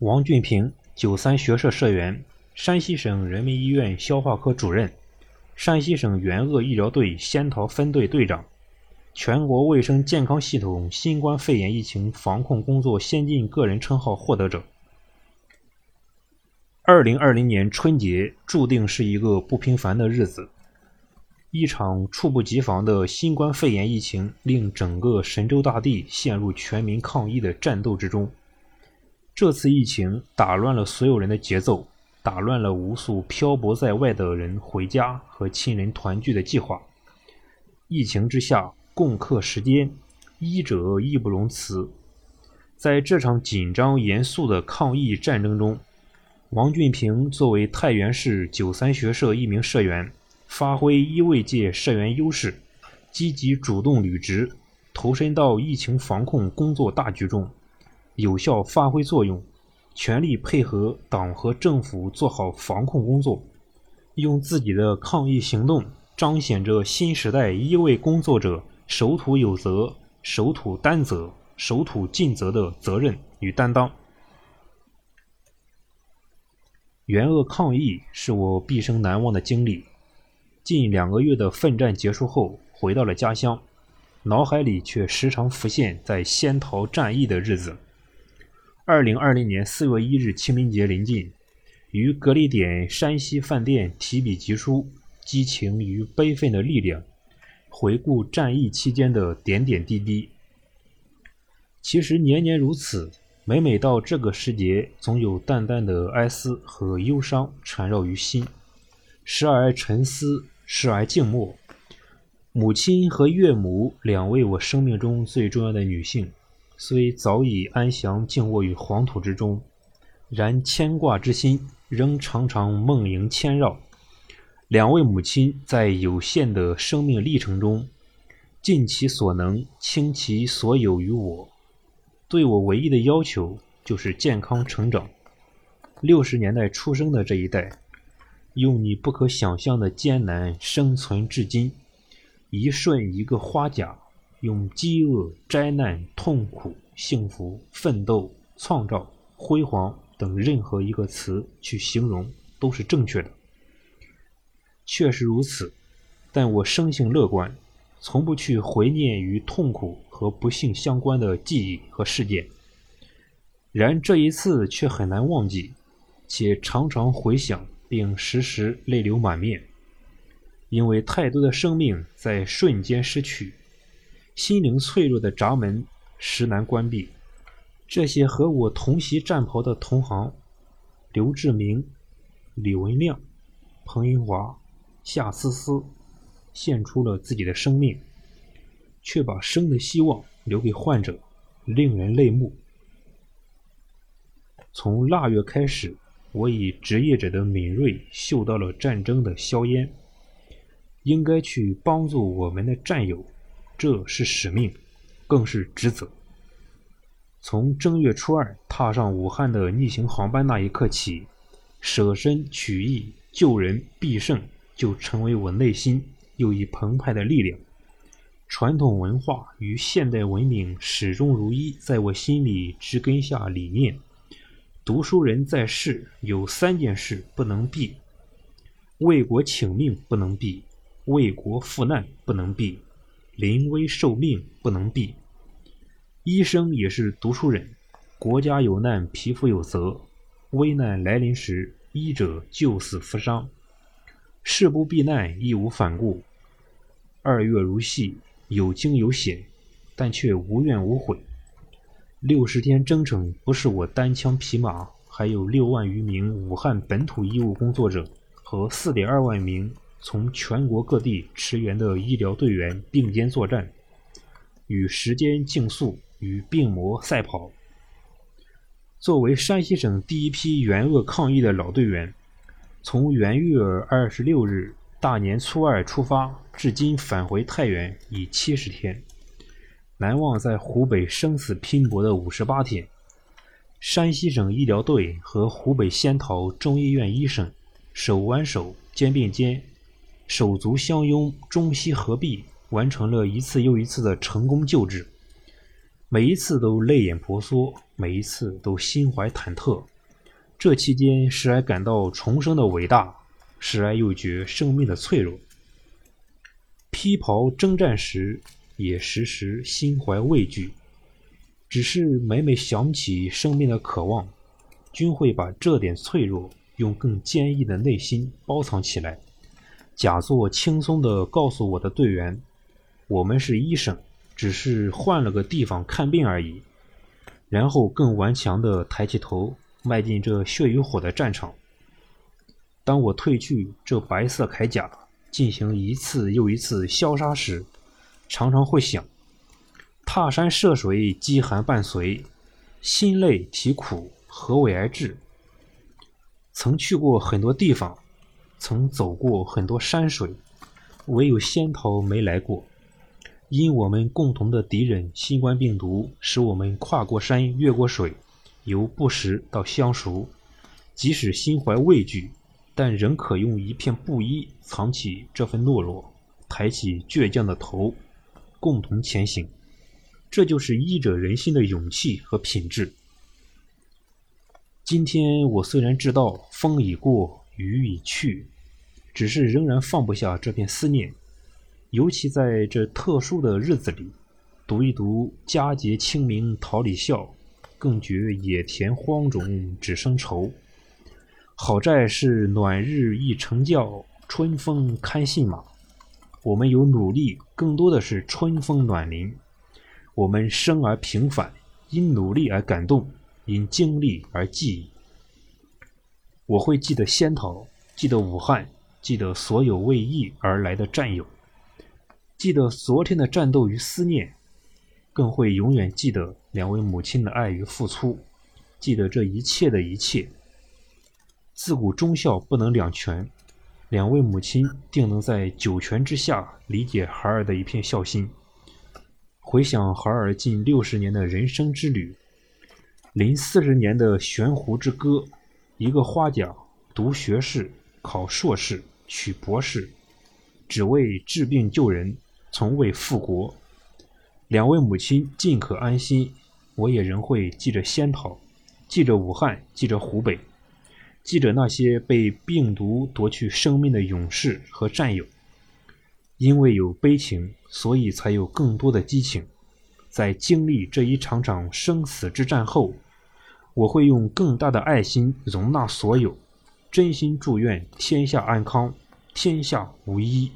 王俊平，九三学社社员，山西省人民医院消化科主任，山西省援鄂医疗队仙桃分队队长，全国卫生健康系统新冠肺炎疫情防控工作先进个人称号获得者。二零二零年春节注定是一个不平凡的日子。一场猝不及防的新冠肺炎疫情，令整个神州大地陷入全民抗疫的战斗之中。这次疫情打乱了所有人的节奏，打乱了无数漂泊在外的人回家和亲人团聚的计划。疫情之下，共克时艰，医者义不容辞。在这场紧张严肃的抗疫战争中，王俊平作为太原市九三学社一名社员。发挥医卫界社员优势，积极主动履职，投身到疫情防控工作大局中，有效发挥作用，全力配合党和政府做好防控工作，用自己的抗疫行动彰显着新时代医卫工作者守土有责、守土担责、守土尽责的责任与担当。援鄂抗疫是我毕生难忘的经历。近两个月的奋战结束后，回到了家乡，脑海里却时常浮现在仙桃战役的日子。二零二零年四月一日清明节临近，于隔离点山西饭店提笔疾书，激情与悲愤的力量，回顾战役期间的点点滴滴。其实年年如此，每每到这个时节，总有淡淡的哀思和忧伤缠绕于心。时而沉思，时而静默。母亲和岳母两位我生命中最重要的女性，虽早已安详静卧于黄土之中，然牵挂之心仍常常梦萦牵绕。两位母亲在有限的生命历程中，尽其所能，倾其所有于我。对我唯一的要求就是健康成长。六十年代出生的这一代。用你不可想象的艰难生存至今，一瞬一个花甲，用饥饿、灾难、痛苦、幸福、奋斗、创造、辉煌等任何一个词去形容都是正确的。确实如此，但我生性乐观，从不去怀念与痛苦和不幸相关的记忆和事件。然这一次却很难忘记，且常常回想。并时时泪流满面，因为太多的生命在瞬间失去，心灵脆弱的闸门实难关闭。这些和我同袭战袍的同行，刘志明、李文亮、彭云华、夏思思，献出了自己的生命，却把生的希望留给患者，令人泪目。从腊月开始。我以职业者的敏锐嗅到了战争的硝烟，应该去帮助我们的战友，这是使命，更是职责。从正月初二踏上武汉的逆行航班那一刻起，舍身取义、救人必胜，就成为我内心又一澎湃的力量。传统文化与现代文明始终如一，在我心里植根下理念。读书人在世有三件事不能避：为国请命不能避，为国赴难不能避，临危受命不能避。医生也是读书人，国家有难，匹夫有责。危难来临时，医者救死扶伤，事不避难，义无反顾。二月如戏，有惊有险，但却无怨无悔。六十天征程不是我单枪匹马，还有六万余名武汉本土医务工作者和四点二万名从全国各地驰援的医疗队员并肩作战，与时间竞速，与病魔赛跑。作为山西省第一批援鄂抗疫的老队员，从元月二十六日大年初二出发，至今返回太原已七十天。难忘在湖北生死拼搏的五十八天，山西省医疗队和湖北仙桃中医院医生手挽手、肩并肩、手足相拥、中西合璧，完成了一次又一次的成功救治。每一次都泪眼婆娑，每一次都心怀忐忑，这期间，时而感到重生的伟大，时而又觉生命的脆弱。披袍征战时，也时时心怀畏惧。只是每每想起生命的渴望，均会把这点脆弱用更坚毅的内心包藏起来，假作轻松地告诉我的队员：“我们是医生，只是换了个地方看病而已。”然后更顽强地抬起头，迈进这血与火的战场。当我褪去这白色铠甲，进行一次又一次消杀时，常常会想。踏山涉水，饥寒伴随，心累体苦，何为而治？曾去过很多地方，曾走过很多山水，唯有仙桃没来过。因我们共同的敌人新冠病毒，使我们跨过山，越过水，由不识到相熟。即使心怀畏惧，但仍可用一片布衣藏起这份懦弱，抬起倔强的头，共同前行。这就是医者仁心的勇气和品质。今天我虽然知道风已过，雨已去，只是仍然放不下这片思念。尤其在这特殊的日子里，读一读“佳节清明桃李笑，更觉野田荒冢只生愁”。好在是暖日一成教，春风堪信马。我们有努力，更多的是春风暖林。我们生而平凡，因努力而感动，因经历而记忆。我会记得仙桃，记得武汉，记得所有为义而来的战友，记得昨天的战斗与思念，更会永远记得两位母亲的爱与付出，记得这一切的一切。自古忠孝不能两全，两位母亲定能在九泉之下理解孩儿的一片孝心。回想孩儿近六十年的人生之旅，临四十年的悬壶之歌，一个花甲读学士，考硕士，取博士，只为治病救人，从未复国。两位母亲尽可安心，我也仍会记着仙桃，记着武汉，记着湖北，记着那些被病毒夺去生命的勇士和战友。因为有悲情，所以才有更多的激情。在经历这一场场生死之战后，我会用更大的爱心容纳所有，真心祝愿天下安康，天下无一。